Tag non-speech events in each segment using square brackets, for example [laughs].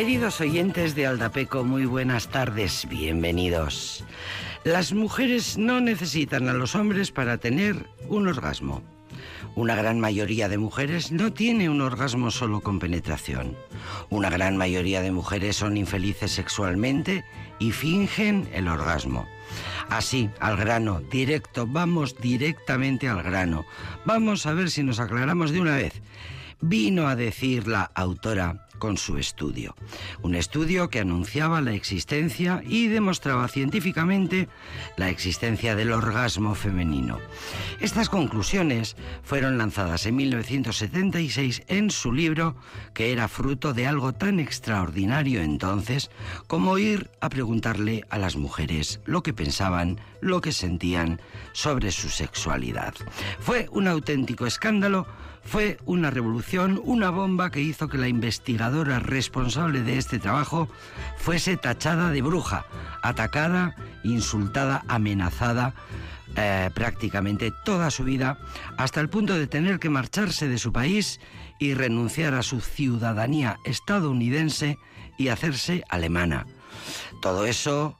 Queridos oyentes de Aldapeco, muy buenas tardes, bienvenidos. Las mujeres no necesitan a los hombres para tener un orgasmo. Una gran mayoría de mujeres no tiene un orgasmo solo con penetración. Una gran mayoría de mujeres son infelices sexualmente y fingen el orgasmo. Así, al grano, directo, vamos directamente al grano. Vamos a ver si nos aclaramos de una vez. Vino a decir la autora con su estudio. Un estudio que anunciaba la existencia y demostraba científicamente la existencia del orgasmo femenino. Estas conclusiones fueron lanzadas en 1976 en su libro, que era fruto de algo tan extraordinario entonces como ir a preguntarle a las mujeres lo que pensaban, lo que sentían sobre su sexualidad. Fue un auténtico escándalo fue una revolución, una bomba que hizo que la investigadora responsable de este trabajo fuese tachada de bruja, atacada, insultada, amenazada eh, prácticamente toda su vida, hasta el punto de tener que marcharse de su país y renunciar a su ciudadanía estadounidense y hacerse alemana. Todo eso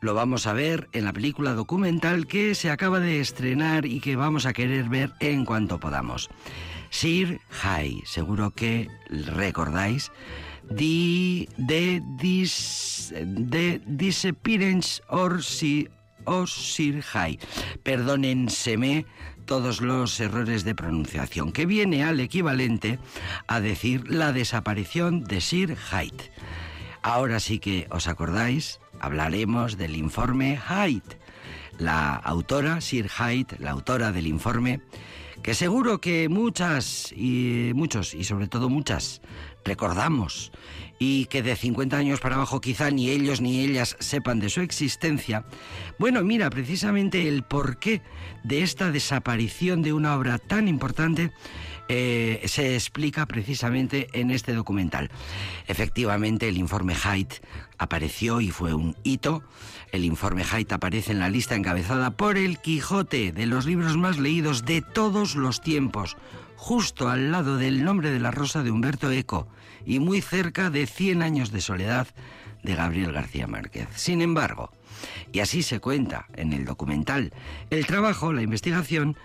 lo vamos a ver en la película documental que se acaba de estrenar y que vamos a querer ver en cuanto podamos. Sir High, seguro que recordáis, the, dis, disappearance or, si, or Sir High. Perdónenseme todos los errores de pronunciación, que viene al equivalente a decir la desaparición de Sir Hyde. Ahora sí que os acordáis, hablaremos del informe Hyde. La autora, Sir Hyde, la autora del informe, que seguro que muchas y muchos y sobre todo muchas recordamos y que de 50 años para abajo quizá ni ellos ni ellas sepan de su existencia. Bueno, mira, precisamente el porqué de esta desaparición de una obra tan importante eh, se explica precisamente en este documental. Efectivamente, el informe Haidt apareció y fue un hito. El informe Haidt aparece en la lista encabezada por El Quijote, de los libros más leídos de todos los tiempos, justo al lado del nombre de la rosa de Humberto Eco y muy cerca de Cien años de soledad de Gabriel García Márquez. Sin embargo, y así se cuenta en el documental, el trabajo, la investigación,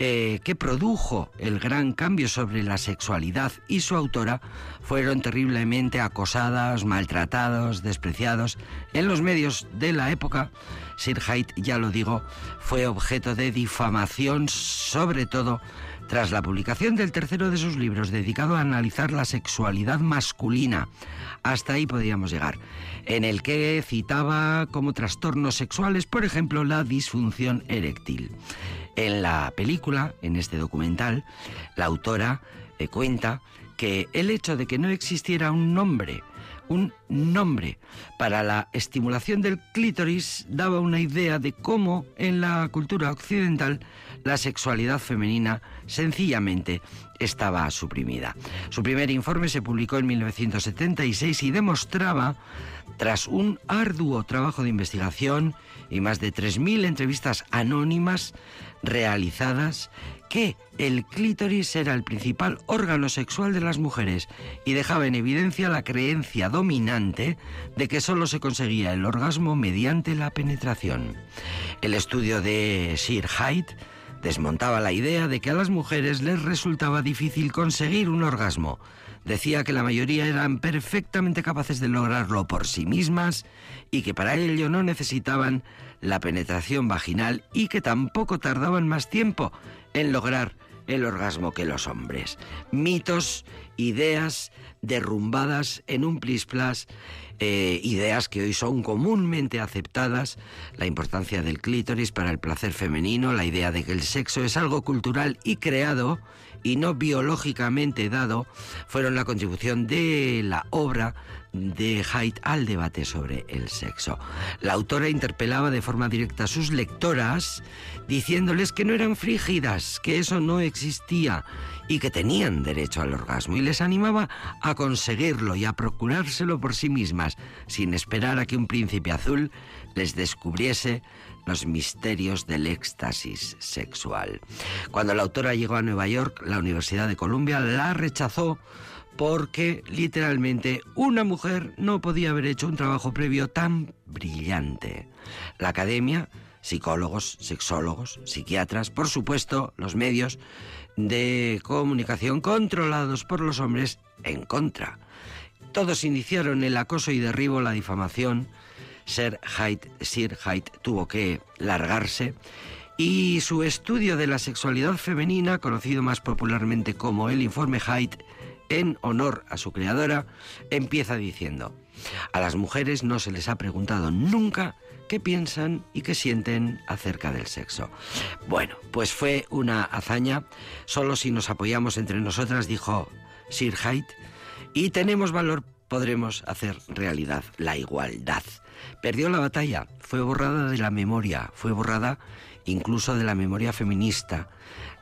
eh, que produjo el gran cambio sobre la sexualidad y su autora fueron terriblemente acosadas, maltratados, despreciados. En los medios de la época, Sir Haidt, ya lo digo, fue objeto de difamación, sobre todo tras la publicación del tercero de sus libros dedicado a analizar la sexualidad masculina. Hasta ahí podíamos llegar, en el que citaba como trastornos sexuales, por ejemplo, la disfunción eréctil. En la película, en este documental, la autora eh, cuenta que el hecho de que no existiera un nombre, un nombre para la estimulación del clítoris daba una idea de cómo en la cultura occidental la sexualidad femenina sencillamente estaba suprimida. Su primer informe se publicó en 1976 y demostraba, tras un arduo trabajo de investigación y más de 3.000 entrevistas anónimas, realizadas que el clítoris era el principal órgano sexual de las mujeres y dejaba en evidencia la creencia dominante de que solo se conseguía el orgasmo mediante la penetración. El estudio de Sir Hyde desmontaba la idea de que a las mujeres les resultaba difícil conseguir un orgasmo. Decía que la mayoría eran perfectamente capaces de lograrlo por sí mismas y que para ello no necesitaban la penetración vaginal y que tampoco tardaban más tiempo en lograr el orgasmo que los hombres. Mitos, ideas derrumbadas en un plis plas, eh, ideas que hoy son comúnmente aceptadas, la importancia del clítoris para el placer femenino, la idea de que el sexo es algo cultural y creado y no biológicamente dado, fueron la contribución de la obra de Haidt al debate sobre el sexo. La autora interpelaba de forma directa a sus lectoras diciéndoles que no eran frígidas, que eso no existía y que tenían derecho al orgasmo y les animaba a conseguirlo y a procurárselo por sí mismas, sin esperar a que un príncipe azul les descubriese Los misterios del éxtasis sexual. Cuando la autora llegó a Nueva York, la Universidad de Columbia la rechazó porque literalmente una mujer no podía haber hecho un trabajo previo tan brillante. La academia, psicólogos, sexólogos, psiquiatras, por supuesto, los medios de comunicación controlados por los hombres en contra. Todos iniciaron el acoso y derribo, la difamación. Sir Hyde, Sir Hyde tuvo que largarse y su estudio de la sexualidad femenina, conocido más popularmente como el informe Hyde, en honor a su creadora, empieza diciendo, a las mujeres no se les ha preguntado nunca qué piensan y qué sienten acerca del sexo. Bueno, pues fue una hazaña, solo si nos apoyamos entre nosotras, dijo Sir Hyde, y tenemos valor podremos hacer realidad la igualdad. Perdió la batalla, fue borrada de la memoria, fue borrada incluso de la memoria feminista,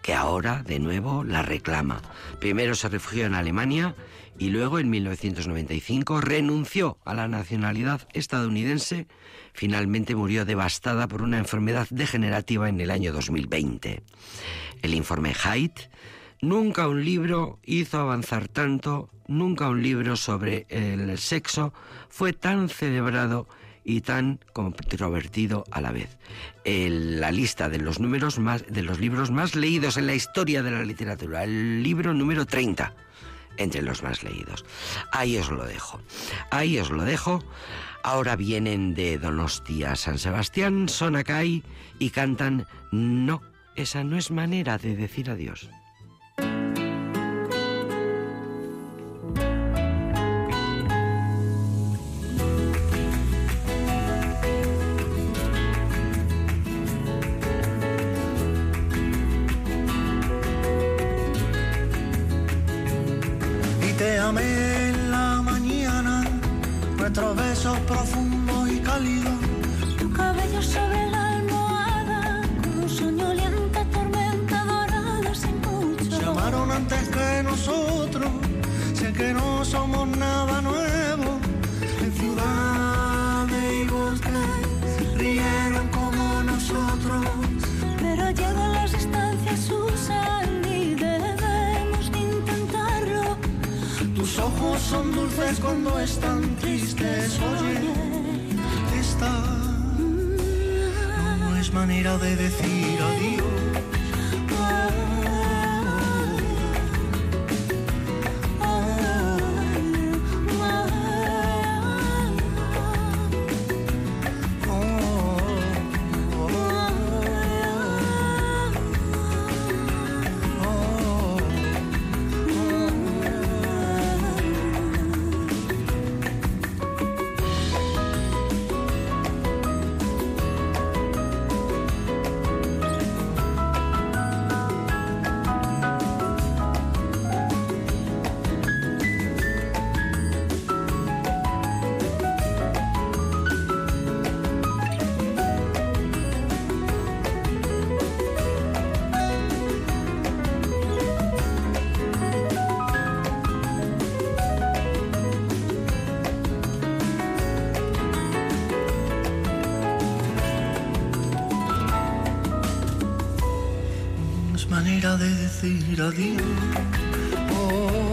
que ahora de nuevo la reclama. Primero se refugió en Alemania y luego en 1995 renunció a la nacionalidad estadounidense. Finalmente murió devastada por una enfermedad degenerativa en el año 2020. El informe Haidt, nunca un libro hizo avanzar tanto, nunca un libro sobre el sexo fue tan celebrado y tan controvertido a la vez. la lista de los números más de los libros más leídos en la historia de la literatura, el libro número 30 entre los más leídos. Ahí os lo dejo. Ahí os lo dejo. Ahora vienen de Donostia San Sebastián, son acá y cantan No, esa no es manera de decir adiós. beso profundo y cálido. Tu cabello sobre la almohada, como un sueño liente, tormenta dorada sin mucho. Llamaron antes que nosotros, sé que no somos nada nuevo de decir adiós. manera de decir adiós.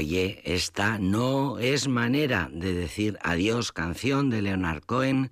Oye, esta no es manera de decir adiós, canción de Leonard Cohen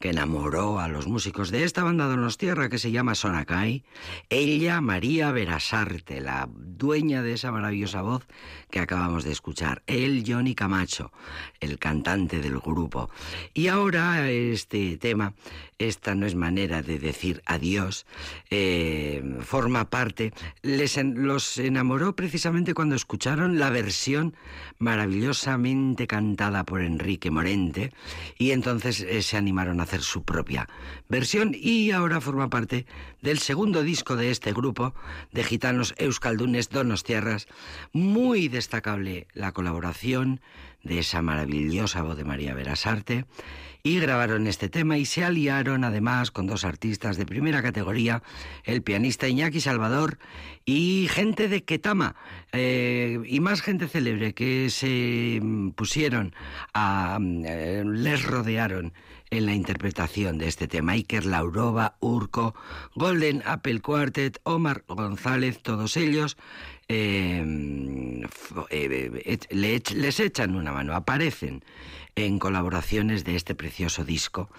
que enamoró a los músicos de esta banda Donostierra que se llama Sonakai, ella, María Berasarte, la dueña de esa maravillosa voz que acabamos de escuchar, él, Johnny Camacho, el cantante del grupo. Y ahora este tema, esta no es manera de decir adiós, eh, forma parte, les los enamoró precisamente cuando escucharon la versión maravillosamente cantada por Enrique Morente y entonces eh, se animaron a hacer su propia versión y ahora forma parte del segundo disco de este grupo de gitanos euskaldunes Tierras. Muy destacable la colaboración de esa maravillosa voz de María Verasarte y grabaron este tema y se aliaron además con dos artistas de primera categoría, el pianista Iñaki Salvador y gente de Ketama, eh, y más gente célebre que se pusieron a... Eh, les rodearon en la interpretación de este tema. Iker Laurova, Urco, Golden Apple Quartet, Omar González, todos ellos eh, les echan una mano, aparecen en colaboraciones de este precioso disco,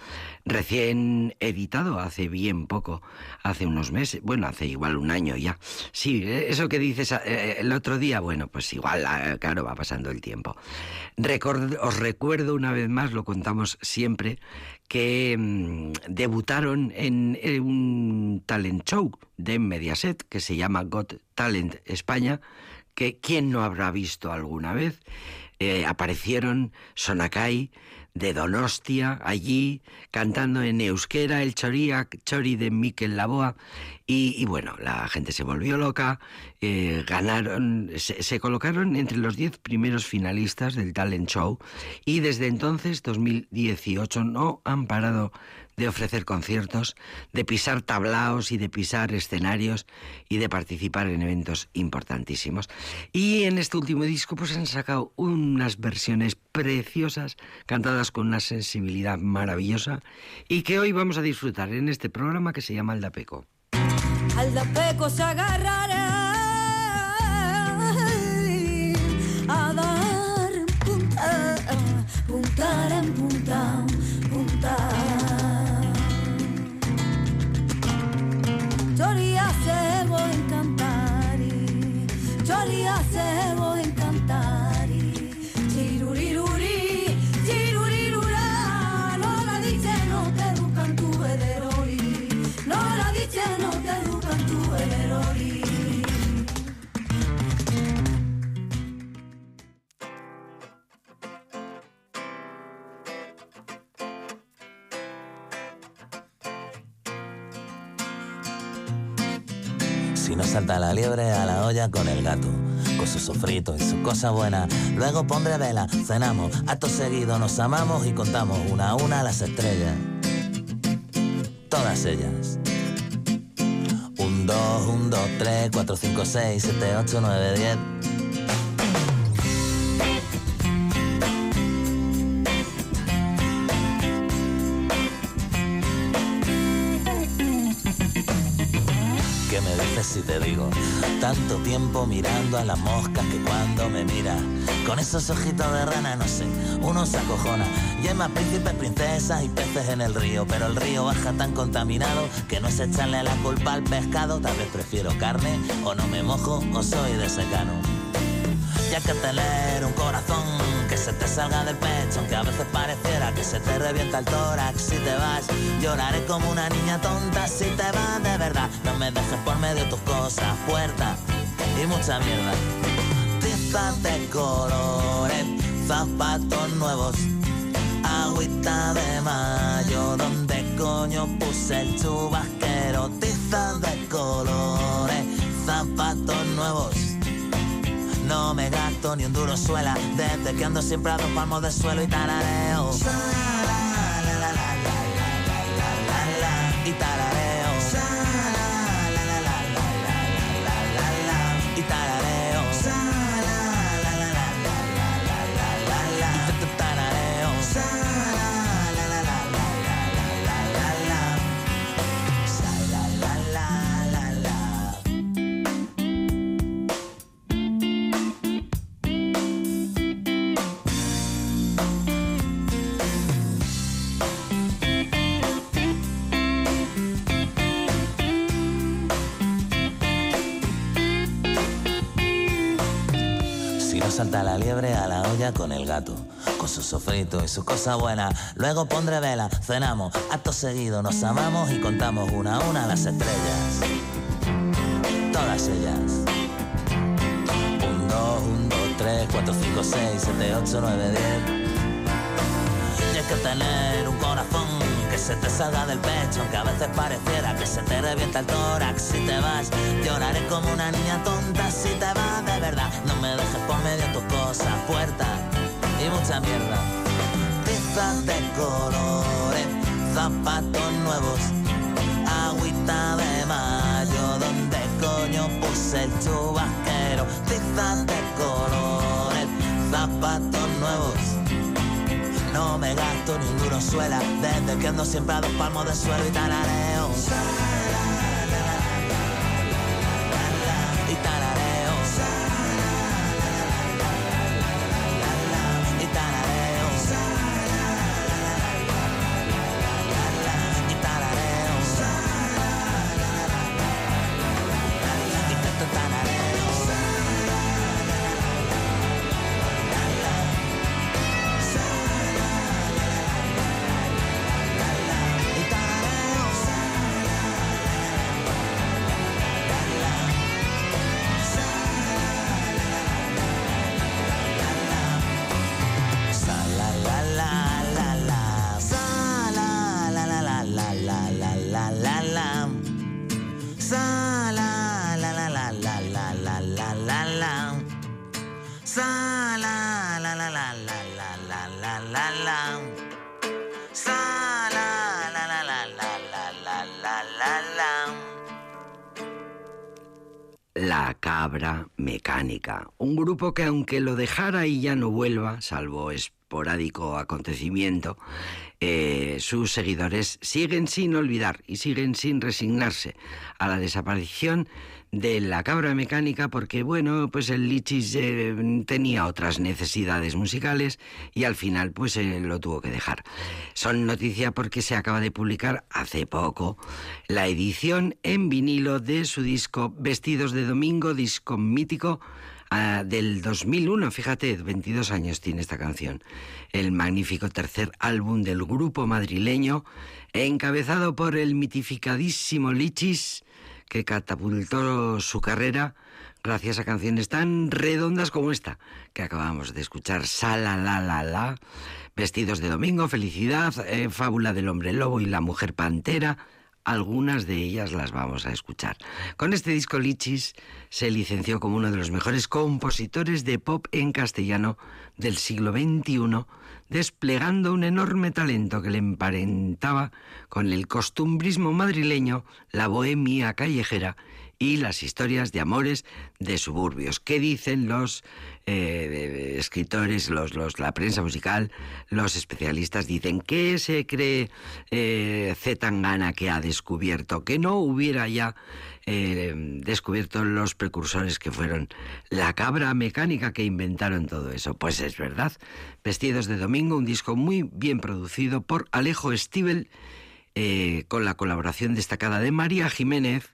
recién editado hace bien poco, hace unos meses, bueno, hace igual un año ya. Sí, eso que dices eh, el otro día, bueno, pues igual, ah, claro, va pasando el tiempo. os recuerdo una vez más, lo contamos siempre, que mm, debutaron en, un talent show de Mediaset que se llama Got Talent España, que quién no habrá visto alguna vez. Eh, aparecieron Sonakai de Donostia allí cantando en euskera el Choriak, Chori de Miquel Laboa. Y, bueno, la gente se volvió loca, eh, ganaron, se, colocaron entre los diez primeros finalistas del talent show y desde entonces, 2018, no han parado de ofrecer conciertos, de pisar tablaos y de pisar escenarios y de participar en eventos importantísimos. Y en este último disco pues han sacado unas versiones preciosas, cantadas con una sensibilidad maravillosa y que hoy vamos a disfrutar en este programa que se llama Aldapeco. Aldapeco se agarrará a dar punta, punta en punta, punta. con el gato, con su sofrito y su cosa buena. Luego pondré vela, cenamos, acto seguido nos amamos y contamos una a una las estrellas. Todas ellas. 1, 2, 1, 2, 3, 4, 5, 6, 7, 8, 9, 10. Tiempo mirando a las moscas que cuando me mira, con esos ojitos de rana, no sé, uno se acojona. Y príncipes, princesas y peces en el río, pero el río baja tan contaminado que no es echarle la culpa al pescado, tal vez prefiero carne, o no me mojo, o soy de secano. Ya que tener un corazón que se te salga del pecho, aunque a veces pareciera que se te revienta el tórax. Si te vas, lloraré como una niña tonta. Si te vas de verdad, no me dejes por medio tus cosas, puertas y mucha mierda. Tizas de colores, zapatos nuevos, agüita de mayo, donde coño puse el chubasquero. Tizas de colores, zapatos nuevos no me gasto ni un duro suela, desde que ando siempre a dos palmos de suelo. Y tarareo. Liebre a la olla con el gato, con su sofrito y su cosa buena. Luego pondré vela, cenamos, acto seguido nos amamos y contamos una a una las estrellas. Todas ellas. Un, dos, un, dos, tres, cuatro, cinco, seis, siete, ocho, nueve, diez. Y hay que tener un corazón que se te salga del pecho, aunque a veces pareciera que se te revienta el tórax. Si te vas, lloraré como una niña tonta. Si te vas de verdad, no me dejes por medio tus cosas, puertas y mucha mierda. Tizas de colores, zapatos nuevos, agüita de mayo, donde coño puse el chubasquero. Tizas de colores, zapatos nuevos. No me gasto ninguno suela Desde que ando siempre a dos palmos de suelo y talareo que aunque lo dejara y ya no vuelva, salvo esporádico acontecimiento, eh, sus seguidores siguen sin olvidar y siguen sin resignarse a la desaparición de la cabra mecánica porque, bueno, pues el Lichis eh, tenía otras necesidades musicales y al final pues eh, lo tuvo que dejar. Son noticia porque se acaba de publicar hace poco la edición en vinilo de su disco Vestidos de Domingo, disco mítico ah, del 2001, fíjate, 22 años tiene esta canción. El magnífico tercer álbum del grupo madrileño, encabezado por el mitificadísimo Lichis, que catapultó su carrera gracias a canciones tan redondas como esta que acabamos de escuchar, Sala la la la, Vestidos de Domingo, Felicidad, eh, Fábula del Hombre Lobo y la Mujer Pantera, algunas de ellas las vamos a escuchar. Con este disco Lichis se licenció como uno de los mejores compositores de pop en castellano del siglo XXI, desplegando un enorme talento que le emparentaba con el costumbrismo madrileño, la bohemia callejera y las historias de amores de suburbios. ¿Qué dicen los eh, escritores, los, los, la prensa musical, los especialistas? Dicen que se cree eh, Zetangana que ha descubierto, que no hubiera ya eh, descubierto los precursores que fueron la cabra mecánica que inventaron todo eso. Pues es verdad. Vestidos de Domingo, un disco muy bien producido por Alejo Stivel, eh, con la colaboración destacada de María Jiménez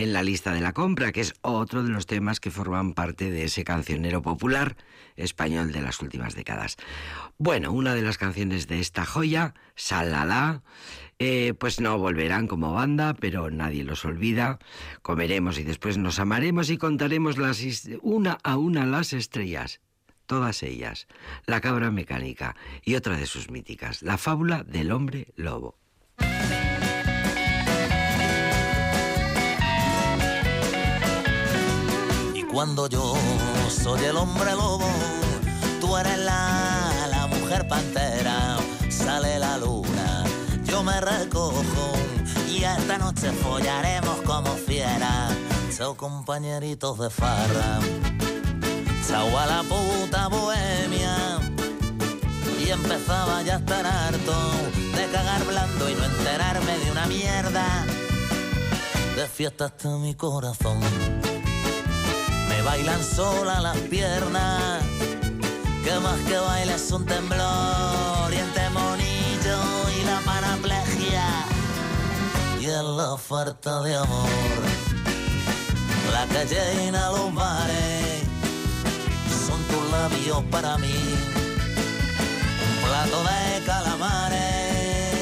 en la lista de la compra, que es otro de los temas que forman parte de ese cancionero popular español de las últimas décadas. Bueno, una de las canciones de esta joya, Salala, eh, pues no volverán como banda, pero nadie los olvida. Comeremos y después nos amaremos y contaremos las una a una las estrellas. Todas ellas. La cabra mecánica y otra de sus míticas, la fábula del hombre lobo. Cuando yo soy el hombre lobo, tú eres la, la mujer pantera, sale la luna, yo me recojo y esta noche follaremos como fiera. Chao compañeritos de farra, chao a la puta bohemia. Y empezaba ya a estar harto de cagar blando y no enterarme de una mierda. De fiesta hasta mi corazón bailan sola las piernas. Que más que baile es un temblor y el temonillo y la paraplegia y en la falta de amor. La que llena los bares son tus labios para mí. Un plato de calamares,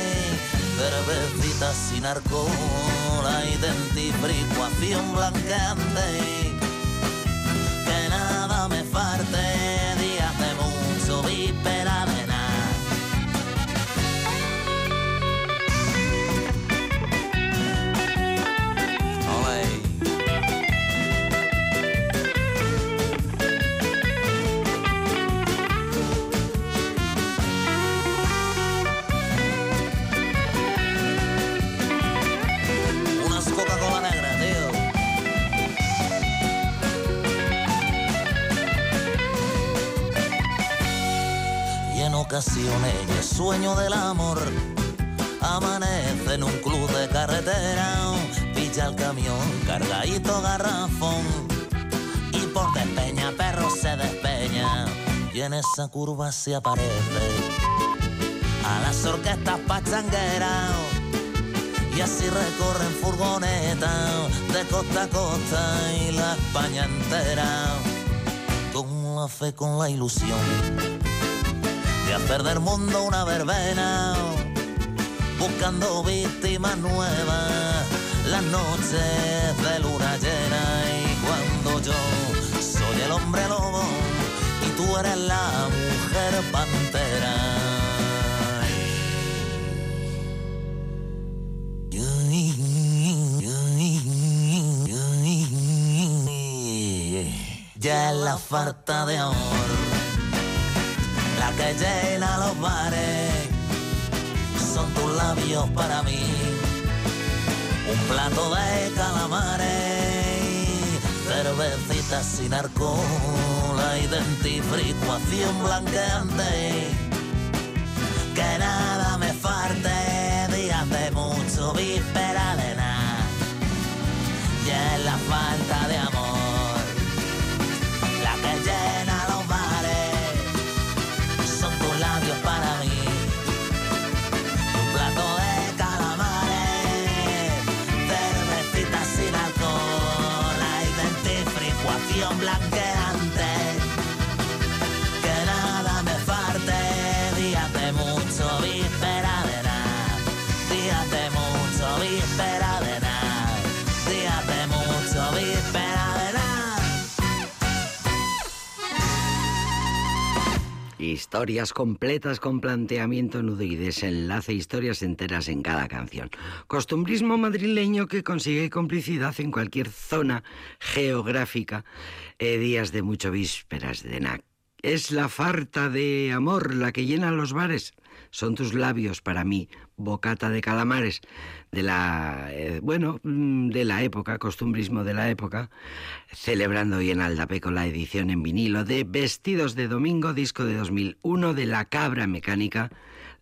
cervecita sin alcohol, identificación blanqueante me farte días de mucho viperame y sueño del amor. Amanece en un club de carretera, pilla el camión cargadito garrafón y por despeña perro se despeña y en esa curva se aparece a las orquestas pachangueras y así recorren furgonetas de costa a costa y la España entera con la fe, con la ilusión de hacer del mundo una verbena, buscando víctimas nuevas, las noches de luna llena y cuando yo soy el hombre lobo y tú eres la mujer pantera. Ya es la falta de amor que llena los bares son tus labios para mí. Un plato de calamares, cervecita sin alcohol, la identificación blanqueante. Que nada me falte, días de mucho víspera de nada. Y es la falta de amor Historias completas con planteamiento, nudo y desenlace, historias enteras en cada canción. Costumbrismo madrileño que consigue complicidad en cualquier zona geográfica. Eh, días de mucho vísperas de NAC. Es la farta de amor la que llena los bares. Son tus labios para mí, bocata de calamares de la eh, bueno mm, de la época costumbrismo de la época celebrando hoy en Aldapeco la edición en vinilo de Vestidos de Domingo disco de 2001 de La Cabra Mecánica.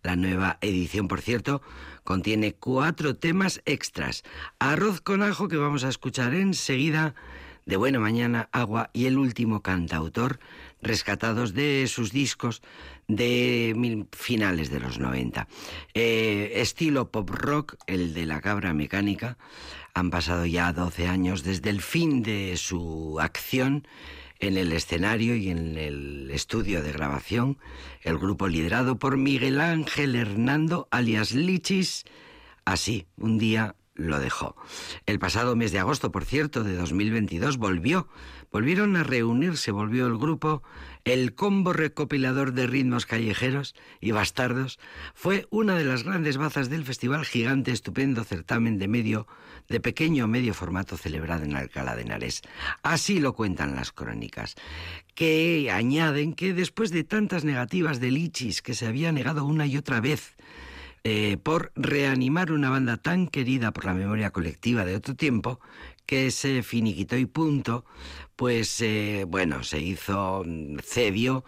La nueva edición por cierto contiene cuatro temas extras. Arroz con ajo que vamos a escuchar enseguida de Buena Mañana, Agua y el último cantautor, rescatados de sus discos de finales de los 90. Eh, estilo pop rock, el de la cabra mecánica. Han pasado ya 12 años desde el fin de su acción en el escenario y en el estudio de grabación. El grupo liderado por Miguel Ángel Hernando, alias Lichis, así, un día lo dejó. El pasado mes de agosto, por cierto, de 2022, volvió. Volvieron a reunirse, volvió el grupo, el combo recopilador de ritmos callejeros y bastardos. Fue una de las grandes bazas del festival gigante, estupendo certamen de medio, de pequeño medio formato celebrado en Alcalá de Henares. Así lo cuentan las crónicas, que añaden que después de tantas negativas de Lichis, que se había negado una y otra vez, eh, por reanimar una banda tan querida por la memoria colectiva de otro tiempo, que se finiquitó y punto, pues eh, bueno, se hizo, mm, cedió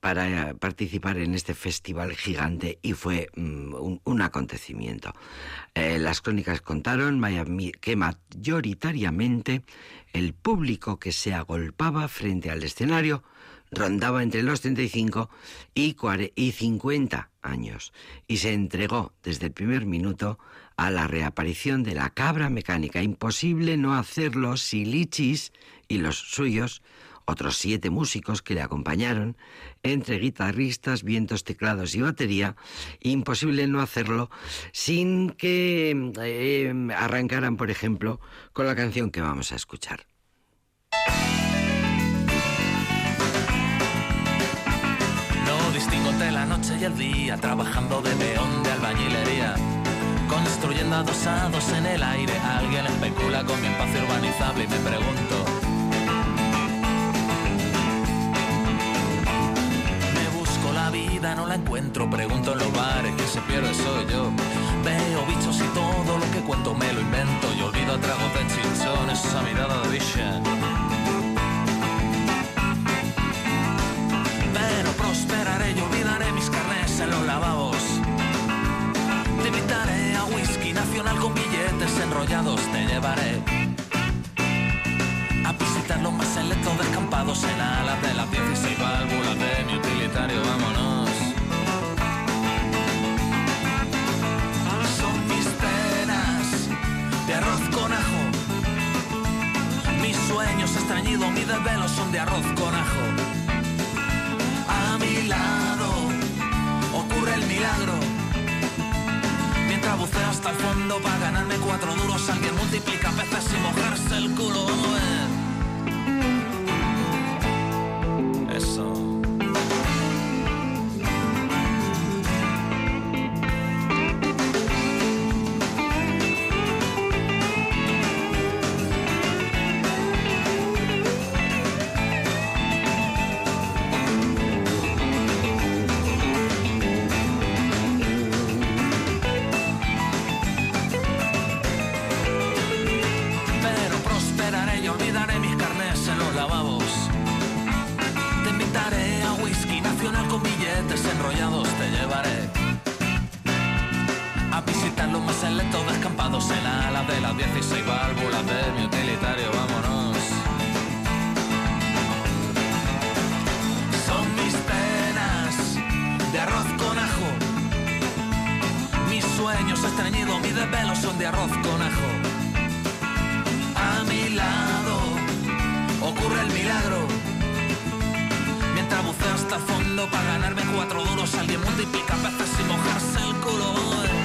para participar en este festival gigante y fue mm, un, acontecimiento. Eh, las crónicas contaron que mayoritariamente el público que se agolpaba frente al escenario rondaba entre los 35 y 50 años y se entregó desde el primer minuto a la reaparición de la cabra mecánica. Imposible no hacerlo si Lichis y los suyos otros siete músicos que le acompañaron, entre guitarristas, vientos, teclados y batería, imposible no hacerlo sin que eh, arrancaran, por ejemplo, con la canción que vamos a escuchar. La noche y el día, trabajando de peón de albañilería construyendo adosados en el aire. Alguien especula con mi espacio urbanizable y me pregunto. Me busco la vida, no la encuentro, pregunto en los bares, quien se pierde soy yo. Veo bichos y todo lo que cuento me lo invento y olvido a tragos de chinchón, esa mirada de bicha. Los lavabos. Te invitaré a whisky nacional con billetes enrollados, te llevaré a visitar los más selectos descampados en alas de las 16 válvulas de mi utilitario, vámonos. Son mis penas de arroz con ajo, mis sueños estreñidos, mis desvelos son de arroz con ajo. A mi lado Mientras buceo hasta el fondo para ganarme cuatro duros, alguien multiplica veces sin mojarse el culo. A visitar los más selectos descampados en alas de las 16 válvulas de mi utilitario, vámonos. Son mis penas de arroz con ajo. Mis sueños estreñidos, mis desvelos son de arroz con ajo. A mi lado ocurre el milagro. Mientras buceo hasta fondo para ganarme cuatro duros, alguien multiplica veces sin mojarse el culo.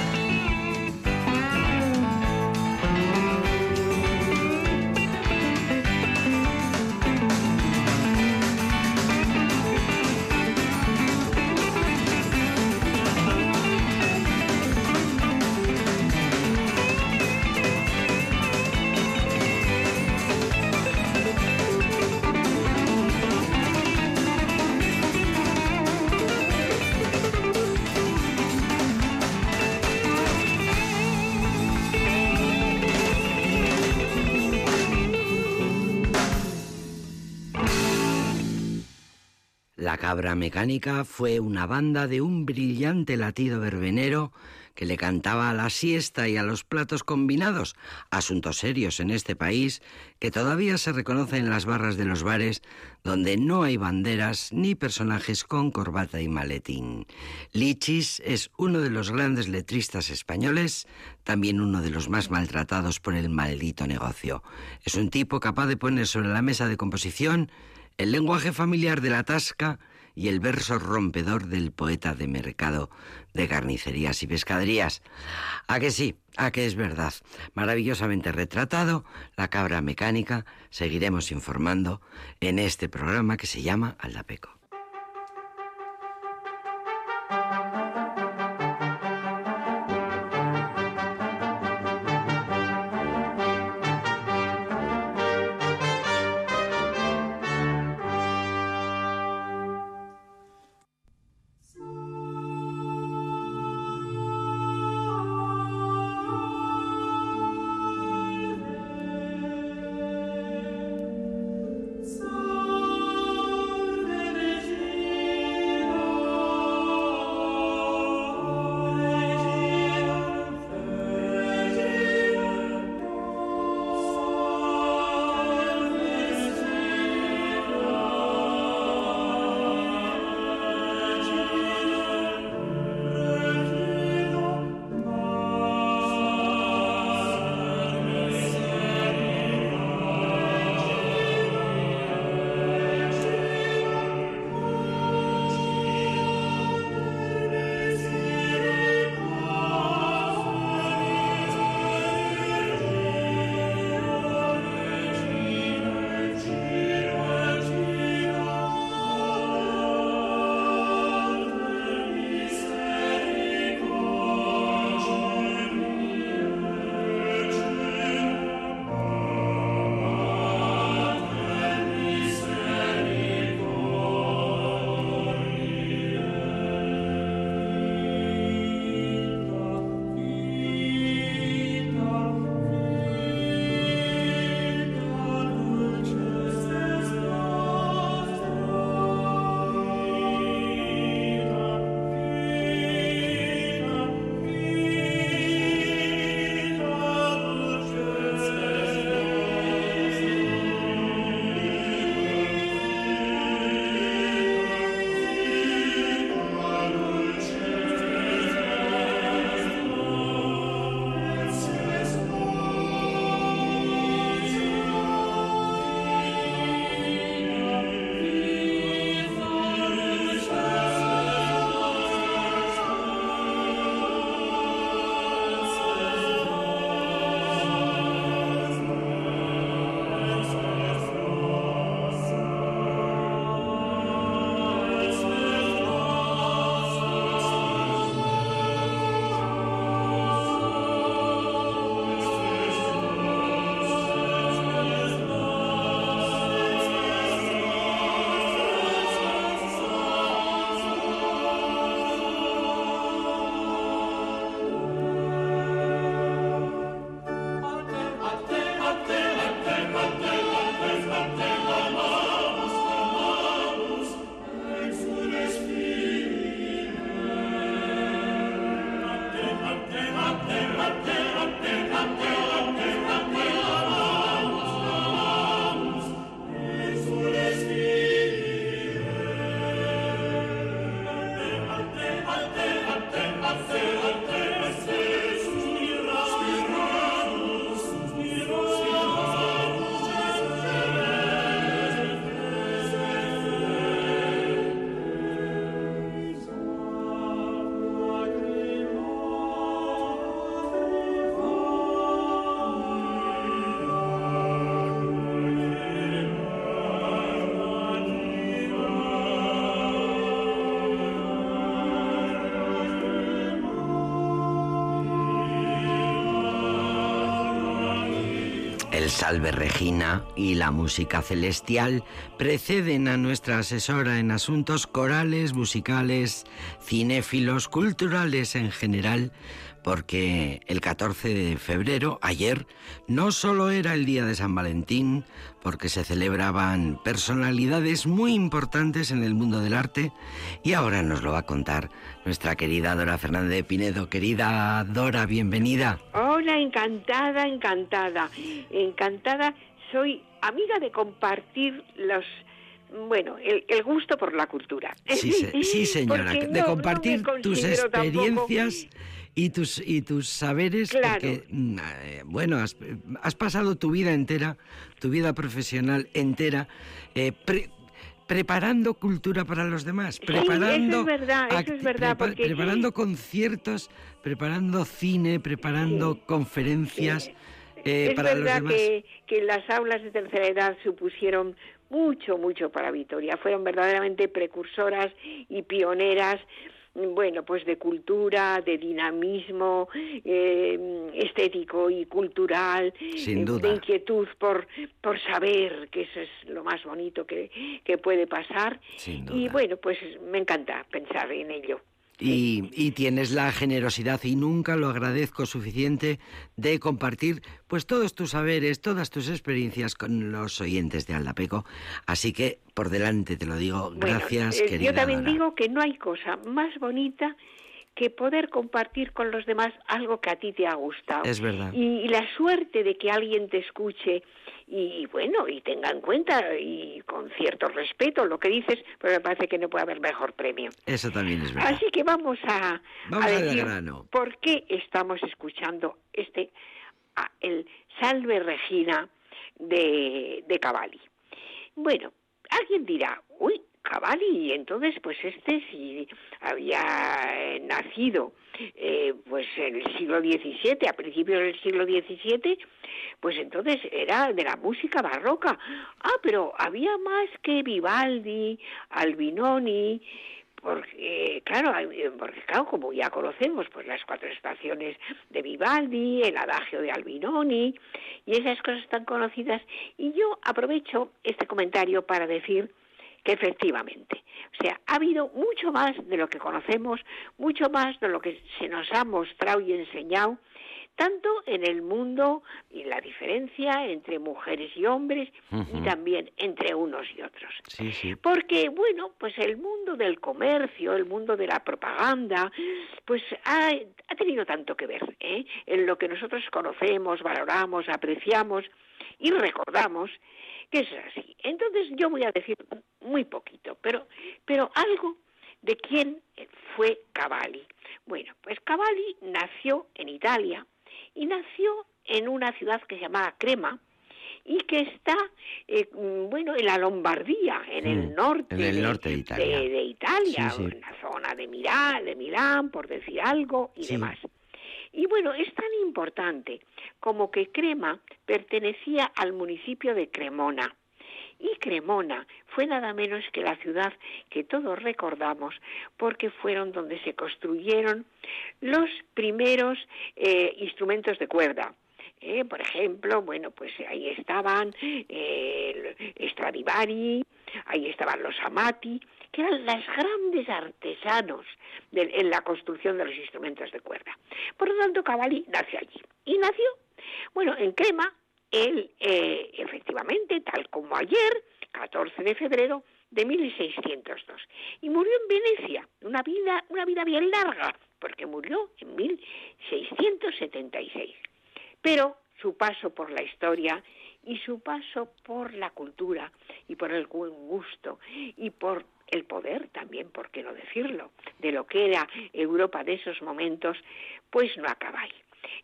Cabra Mecánica fue una banda de un brillante latido verbenero que le cantaba a la siesta y a los platos combinados, asuntos serios en este país que todavía se reconocen en las barras de los bares donde no hay banderas ni personajes con corbata y maletín. Lichis es uno de los grandes letristas españoles, también uno de los más maltratados por el maldito negocio. Es un tipo capaz de poner sobre la mesa de composición el lenguaje familiar de la tasca y el verso rompedor del poeta de mercado de carnicerías y pescaderías. A que sí, a que es verdad. Maravillosamente retratado, la cabra mecánica, seguiremos informando en este programa que se llama Aldapeco. El Salve Regina y la música celestial preceden a nuestra asesora en asuntos corales, musicales, cinéfilos, culturales en general, porque el 14 de febrero, ayer, no solo era el día de San Valentín, porque se celebraban personalidades muy importantes en el mundo del arte, y ahora nos lo va a contar nuestra querida Dora Fernández de Pinedo. Querida Dora, bienvenida. Hola, encantada, encantada, encantada. Soy amiga de compartir los bueno, el, el, gusto por la cultura. Sí, sí señora, [laughs] de compartir tus experiencias y tus y tus saberes porque mm, eh, bueno has, has, pasado tu vida entera tu vida profesional entera eh, preparando cultura para los demás preparando eso es verdad, eso es verdad preparando conciertos preparando cine preparando conferencias eh, es verdad Que, que las aulas de tercera edad supusieron mucho mucho para Vitoria. Fueron verdaderamente precursoras y pioneras bueno, pues de cultura, de dinamismo eh, estético y cultural, Sin eh, duda. de inquietud por, por saber que eso es lo más bonito que, que puede pasar. Sin duda. Y bueno, pues me encanta pensar en ello. Y, y, tienes la generosidad y nunca lo agradezco suficiente de compartir pues todos tus saberes, todas tus experiencias con los oyentes de Aldapeco. Así que por delante te lo digo, gracias bueno, eh, querida. Yo también Dora. digo que no hay cosa más bonita que poder compartir con los demás algo que a ti te ha gustado. Es verdad. Y, y la suerte de que alguien te escuche y bueno, y tenga en cuenta y con cierto respeto lo que dices, pero me parece que no puede haber mejor premio. Eso también es verdad. Así que vamos a, vamos a decir grano. por qué estamos escuchando este a, el Salve Regina de, de Cavalli. Bueno, alguien dirá, uy, Cavalli, entonces pues este si había eh, nacido eh, pues en el siglo XVII, a principios del siglo XVII, pues entonces era de la música barroca. Ah, pero había más que Vivaldi, Albinoni, porque claro, porque claro, como ya conocemos, pues las cuatro estaciones de Vivaldi, el adagio de Albinoni y esas cosas tan conocidas. Y yo aprovecho este comentario para decir que efectivamente, o sea, ha habido mucho más de lo que conocemos, mucho más de lo que se nos ha mostrado y enseñado, tanto en el mundo y la diferencia entre mujeres y hombres uh -huh. y también entre unos y otros. Sí, sí. Porque, bueno, pues el mundo del comercio, el mundo de la propaganda, pues ha, ha tenido tanto que ver ¿eh? en lo que nosotros conocemos, valoramos, apreciamos y recordamos que es así. Entonces yo voy a decir muy poquito, pero, pero algo de quién fue Cavalli. Bueno, pues Cavalli nació en Italia y nació en una ciudad que se llamaba Crema y que está, eh, bueno, en la Lombardía, en mm, el norte, en el norte de, de Italia, de, de Italia sí, sí. en la zona de Milán, de Milán, por decir algo y sí. demás. Y bueno, es tan importante como que Crema pertenecía al municipio de Cremona. Y Cremona fue nada menos que la ciudad que todos recordamos porque fueron donde se construyeron los primeros eh, instrumentos de cuerda. Eh, por ejemplo, bueno, pues ahí estaban eh, Stradivari, ahí estaban los Amati, que eran las grandes artesanos en la construcción de los instrumentos de cuerda. Lo tanto, Cavalli nació allí. Y nació, bueno, en Crema, él, eh, efectivamente, tal como ayer, 14 de febrero de 1602, y murió en Venecia, una vida, una vida bien larga, porque murió en 1676. Pero su paso por la historia y su paso por la cultura y por el buen gusto y por el poder también, por qué no decirlo, de lo que era Europa de esos momentos, pues no acaba ahí.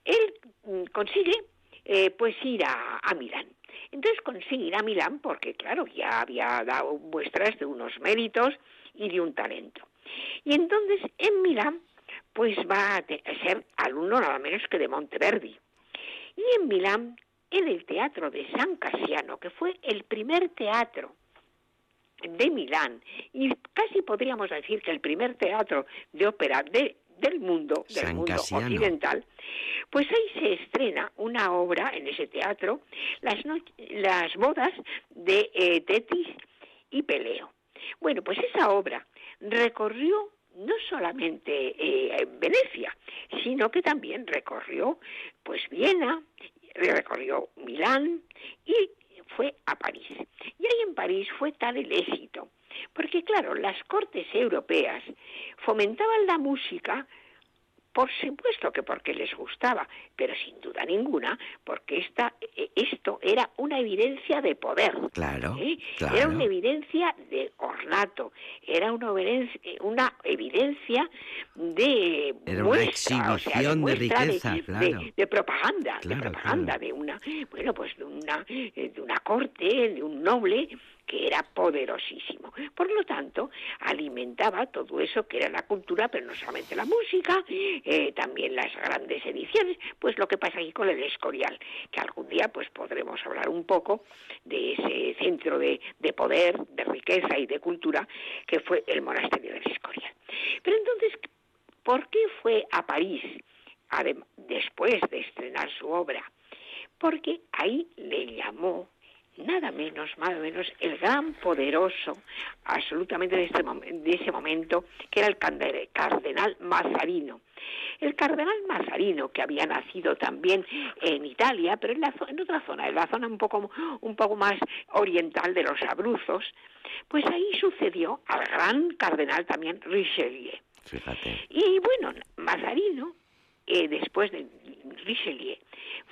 Él mm, consigue eh, pues ir a, a Milán. Entonces consigue ir a Milán porque, claro, ya había dado muestras de unos méritos y de un talento. Y entonces en Milán, pues va a, ser alumno nada menos que de Monteverdi. Y en Milán, en el Teatro de San Casiano, que fue el primer teatro de Milán y casi podríamos decir que el primer teatro de ópera de, del mundo, del San mundo Casiano. occidental, pues ahí se estrena una obra en ese teatro, las, no- las bodas de eh, Tetis y Peleo. Bueno, pues esa obra recorrió no solamente eh, Venecia, sino que también recorrió pues Viena, recorrió Milán y fue a París. Y ahí en París fue tal el éxito, porque claro, las cortes europeas fomentaban la música por supuesto que porque les gustaba, pero sin duda ninguna porque esta, eh, esto era una evidencia de poder. Claro, ¿eh? claro. Era una evidencia de ornato, era una evidencia, una evidencia de Era una muestra, o sea, exhibición de muestra riqueza, de, claro. de- de propaganda, Claro, de propaganda, de una, bueno, pues de una, eh, de una corte, de un noble que era poderosísimo. Por lo tanto, alimentaba todo eso que era la cultura, pero no solamente la música, eh, también las grandes ediciones, pues lo que pasa aquí con el Escorial, que algún día pues podremos hablar un poco de ese centro de, de poder, de riqueza y de cultura que fue el monasterio del Escorial. Pero entonces, ¿por qué fue a París después de estrenar su obra? Porque ahí le llamó nada menos, nada menos, el gran poderoso, absolutamente de, este de ese momento, que era el cardenal Mazarino. El cardenal Mazarino, que había nacido también en Italia, pero en, la en otra zona, en la zona un poco, un poco más oriental de los Abruzos, pues ahí sucedió al gran cardenal también Richelieu. Fíjate. Y bueno, Mazarino, eh, después de Richelieu,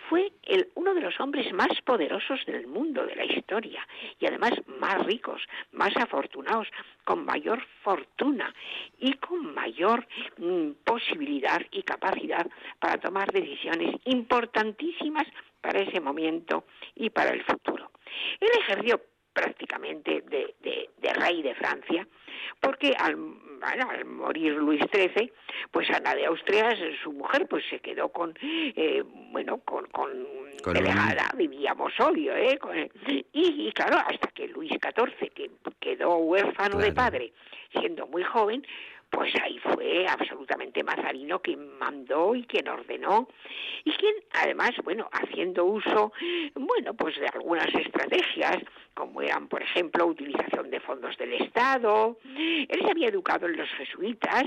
fue el, uno de los hombres más poderosos del mundo, de la historia, y además más ricos, más afortunados, con mayor fortuna y con mayor mm, posibilidad y capacidad para tomar decisiones importantísimas para ese momento y para el futuro. Él ejerció prácticamente de, de- de rey de Francia, porque al, bueno, al morir Luis XIII, pues Ana de Austria, su mujer, pues se quedó con, eh, bueno, con, con, Con delegada, vivíamos obvio, ¿eh? Con- y, y claro, hasta que Luis XIV, que quedó huérfano de padre, siendo muy joven, pues ahí fue absolutamente Mazarino quien mandó y quien ordenó y quien además, bueno, haciendo uso, bueno, pues de algunas estrategias, como eran, por ejemplo, utilización de fondos del Estado. Él se había educado en los jesuitas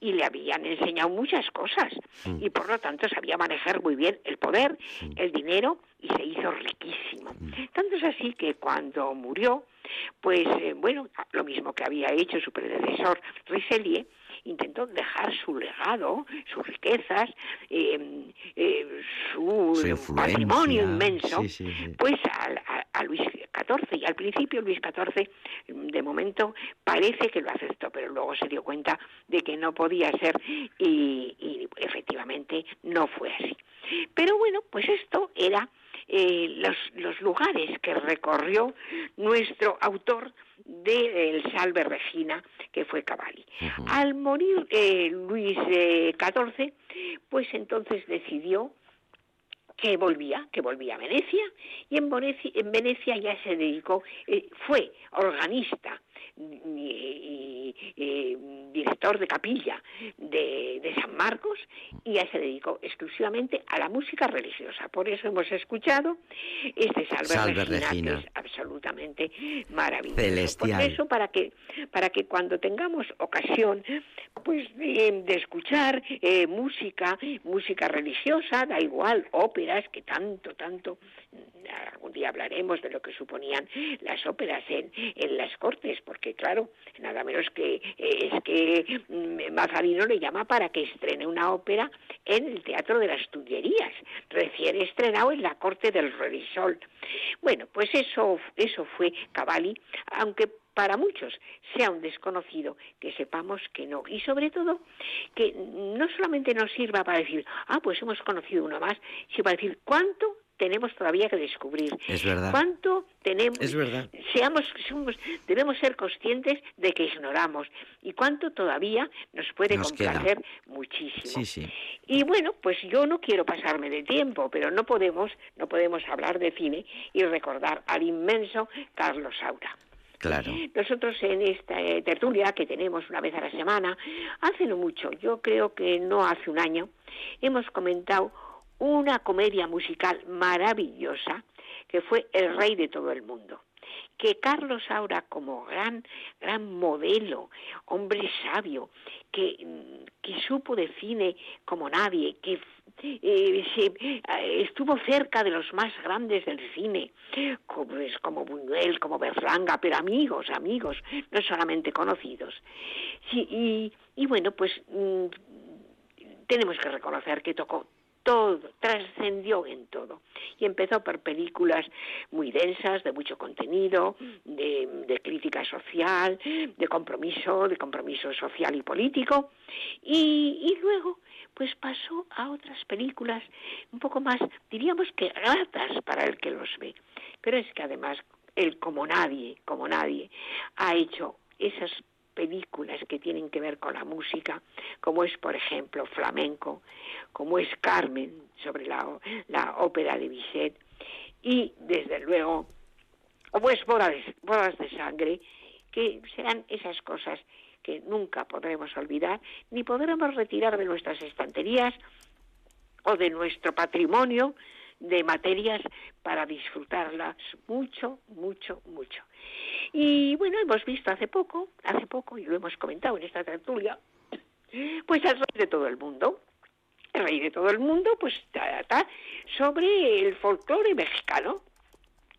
y le habían enseñado muchas cosas Mm. y por lo tanto sabía manejar muy bien el poder, el dinero y se hizo riquísimo. Tanto es así que cuando murió, pues eh, bueno, lo mismo que había hecho su predecesor Richelieu, intentó dejar su legado, sus riquezas, eh, eh, su, Su patrimonio inmenso, Sí, sí, sí. pues al- a, a Luis XIV. Y al principio Luis XIV, de momento, parece que lo aceptó, pero luego se dio cuenta de que no podía ser y, y efectivamente no fue así. Pero bueno, pues esto era eh, los, los lugares que recorrió nuestro autor del Salve Regina, que fue Cavalli. Al morir eh, Luis eh, XIV, pues entonces decidió que volvía, que volvía a Venecia, y en Venecia, en Venecia ya se dedicó, eh, fue organista y, y- y director de capilla de, de San Marcos y ya se dedicó exclusivamente a la música religiosa. Por eso hemos escuchado este Salve, Salve Regina, Regina. que es absolutamente maravilloso. Celestial. Por eso, para que, para que cuando tengamos ocasión pues de, de escuchar eh, música, música religiosa, da igual, óperas, que tanto, tanto, algún día hablaremos de lo que suponían las óperas en, en las cortes, porque claro, nada menos que eh, es que mm, Mazarino le llama para que estrene una ópera en el Teatro de las Tullerías, recién estrenado en la corte del Revisol. Bueno, pues eso, eso fue Cavalli, aunque para muchos sea un desconocido, que sepamos que no. Y sobre todo, que no solamente nos sirva para decir, ah, pues hemos conocido uno más, sino para decir cuánto tenemos todavía que descubrir. Es verdad. ¿Cuánto tenemos? Es verdad. Seamos, somos, debemos ser conscientes de que ignoramos y cuánto todavía nos puede Nos queda. complacer muchísimo. Sí, sí. Y bueno, pues yo no quiero pasarme de tiempo, pero no podemos, no podemos hablar de cine y recordar al inmenso Carlos Saura. Claro. Nosotros en esta eh, tertulia que tenemos una vez a la semana, hace no mucho, yo creo que no hace un año, hemos comentado una comedia musical maravillosa que fue El Rey de todo el mundo que Carlos Saura como gran gran modelo, hombre sabio, que, que supo de cine como nadie, que eh, eh, estuvo cerca de los más grandes del cine, como, es, como Buñuel, como Berlanga, pero amigos, amigos, no solamente conocidos. Y, y bueno, pues mm, tenemos que reconocer que tocó todo, trascendió en todo. Y empezó por películas muy densas, de mucho contenido, de, crítica social, de compromiso, de compromiso social y político. Y, y luego, pues pasó a otras películas un poco más, diríamos que gratas para el que los ve. Pero es que además, él como nadie, como nadie, ha hecho esas películas que tienen que ver con la música, como es, por ejemplo, Flamenco, como es Carmen, sobre la, la ópera de Bizet, y, desde luego, como es Bodas Bodas de Sangre, que serán esas cosas que nunca podremos olvidar, ni podremos retirar de nuestras estanterías o de nuestro patrimonio de materias para disfrutarlas mucho, mucho, mucho. Y bueno, hemos visto hace poco, hace poco, y lo hemos comentado en esta tertulia, [clears throat] pues el rey de todo el mundo. El rey de todo el mundo, pues trata sobre el folclore mexicano,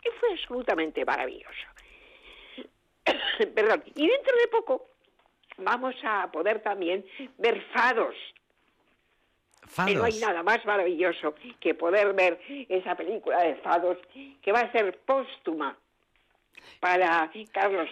que fue absolutamente maravilloso. [clears throat] Perdón, y dentro de poco vamos a poder también ver fados. Fados. no hay nada más maravilloso que poder ver esa película de fados que va a ser póstuma para Carlos.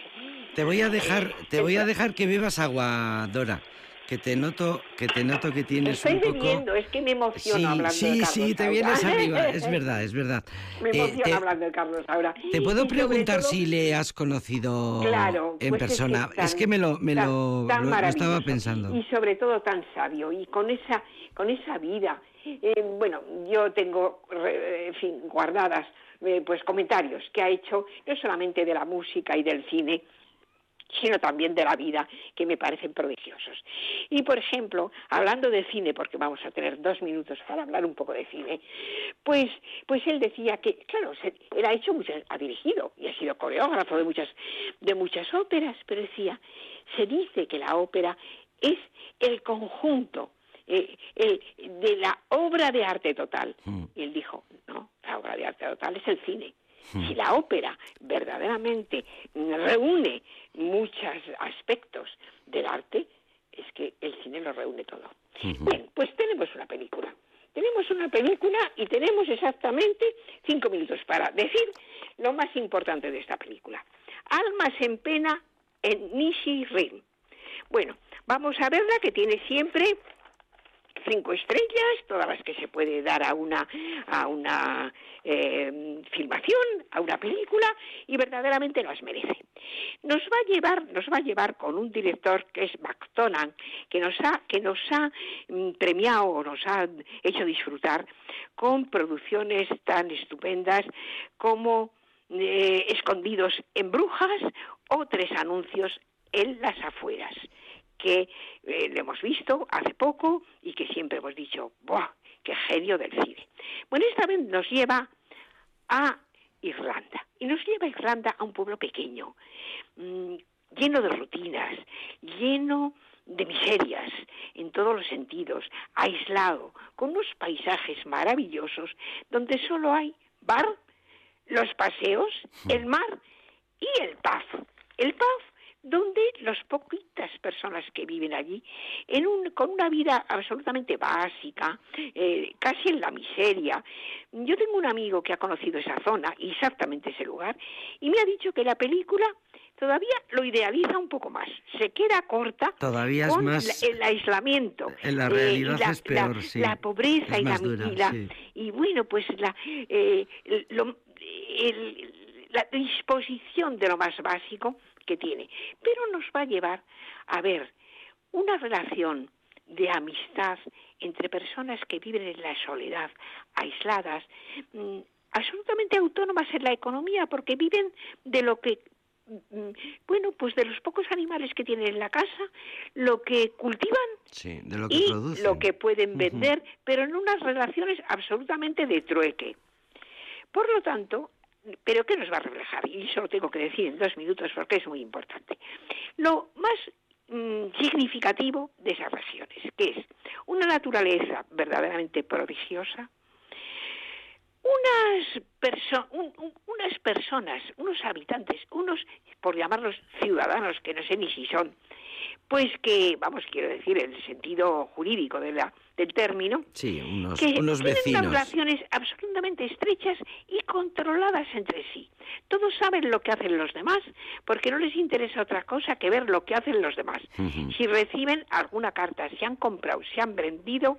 Te voy a dejar, te voy a dejar que bebas agua, Dora. Que te noto, que te noto que tienes Estoy un poco. bebiendo, es que me emociono Sí, hablando sí, de Carlos sí, te Saura. vienes arriba, [laughs] es verdad, es verdad. Me Eh, emociona te, hablando de Carlos ahora. te puedo preguntar todo- si le has conocido Claro, en pues es que persona. tan- Es que me lo, me tan- lo, tan lo- lo estaba pensando. Y sobre todo tan sabio y con esa, con esa vida. Eh, bueno, yo tengo, en fin, guardadas eh, pues comentarios que ha hecho no solamente de la música y del cine, sino también de la vida, que me parecen prodigiosos. Y, por ejemplo, hablando de cine, porque vamos a tener dos minutos para hablar un poco de cine, pues, pues él decía que, claro, se- él ha hecho muchas, ha dirigido y ha sido coreógrafo de muchas, de muchas óperas, pero decía, se dice que la ópera es el conjunto eh, el, de la obra de arte total. Mm. Y él dijo, no, la obra de arte total es el cine. Si la ópera verdaderamente reúne muchos aspectos del arte, es que el cine lo reúne todo. Bien, pues tenemos una película. Tenemos una película y tenemos exactamente cinco minutos para decir lo más importante de esta película. Almas en pena en Nishi Rim. Bueno, vamos a verla que tiene siempre cinco estrellas, todas las que se puede dar a una a una eh, filmación, a una película y verdaderamente las merece. Nos va a llevar, nos va a llevar con un director que es McDonald, que nos ha que nos ha mm, premiado o nos ha hecho disfrutar con producciones tan estupendas como eh, Escondidos en Brujas o Tres Anuncios en las afueras que eh, lo hemos visto hace poco y que siempre hemos dicho, ¡buah! ¡Qué genio del cine! Bueno, esta vez nos lleva a Irlanda. Y nos lleva a Irlanda a un pueblo pequeño, mm, lleno de rutinas, lleno de miserias en todos los sentidos, aislado, con unos paisajes maravillosos, donde solo hay bar, los paseos, el mar y el pub. El pub donde las poquitas personas que viven allí, en un, con una vida absolutamente básica, eh, casi en la miseria. Yo tengo un amigo que ha conocido esa zona, exactamente ese lugar, y me ha dicho que la película todavía lo idealiza un poco más. Se queda corta Todavía es con más- la- el aislamiento. En la eh, y realidad la, es peor, la- sí. la pobreza Es y la, dura, y la- sí. y bueno, pues la, eh, lo- el- la disposición de lo más básico que tiene. Pero nos va a llevar a ver una relación de amistad entre personas que viven en la soledad, aisladas, mm, absolutamente autónomas en la economía, porque viven de lo que mm, bueno, pues de los pocos animales que tienen en la casa, lo que cultivan Sí, de lo que y producen. lo que pueden vender, pero en unas relaciones absolutamente de trueque. Por lo tanto, ¿pero qué nos va a reflejar? Y eso lo tengo que decir en dos minutos porque es muy importante. Lo más mm, significativo de esas regiones, que es una naturaleza verdaderamente prodigiosa, unas, un- unas personas, unos habitantes, unos, por llamarlos ciudadanos, que no sé ni si son, pues que, vamos, quiero decir, en el sentido jurídico de la, del término, Sí, unos, que unos tienen vecinos. unas relaciones absolutamente estrechas y controladas entre sí. Todos saben lo que hacen los demás, porque no les interesa otra cosa que ver lo que hacen los demás. Si reciben alguna carta, si han comprado, si han vendido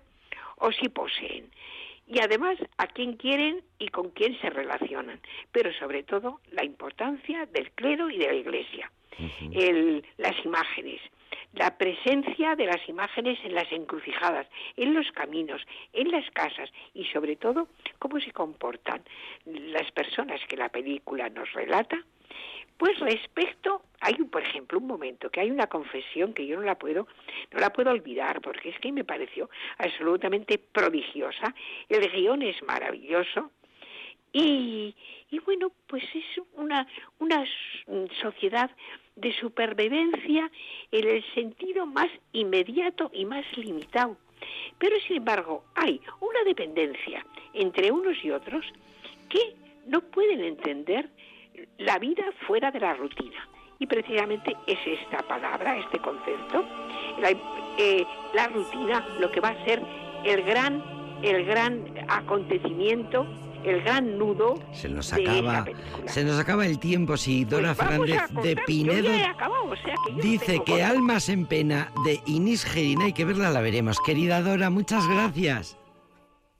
o si poseen. Y además a quién quieren y con quién se relacionan. Pero sobre todo la importancia del clero y de la iglesia. El- las imágenes, la presencia de las imágenes en las encrucijadas, en los caminos, en las casas y sobre todo cómo se comportan las personas que la película nos relata. Pues respecto, hay por ejemplo un momento que hay una confesión que yo no la puedo, no la puedo olvidar porque es que me pareció absolutamente prodigiosa. El guion es maravilloso, y, y bueno, pues es una, una sociedad de supervivencia en el sentido más inmediato y más limitado. Pero sin embargo, hay una dependencia entre unos y otros que no pueden entender la vida fuera de la rutina. Y precisamente es esta palabra, este concepto, la, eh, rutina, lo que va a ser el gran, el gran acontecimiento, el gran nudo Se nos de acaba, película. se nos acaba el tiempo si Dora Pues vamos a Fernández de Pinedo acabado, o sea que dice que. Almas en Pena de Inés Gerina hay que verla, la veremos. Querida Dora, muchas gracias.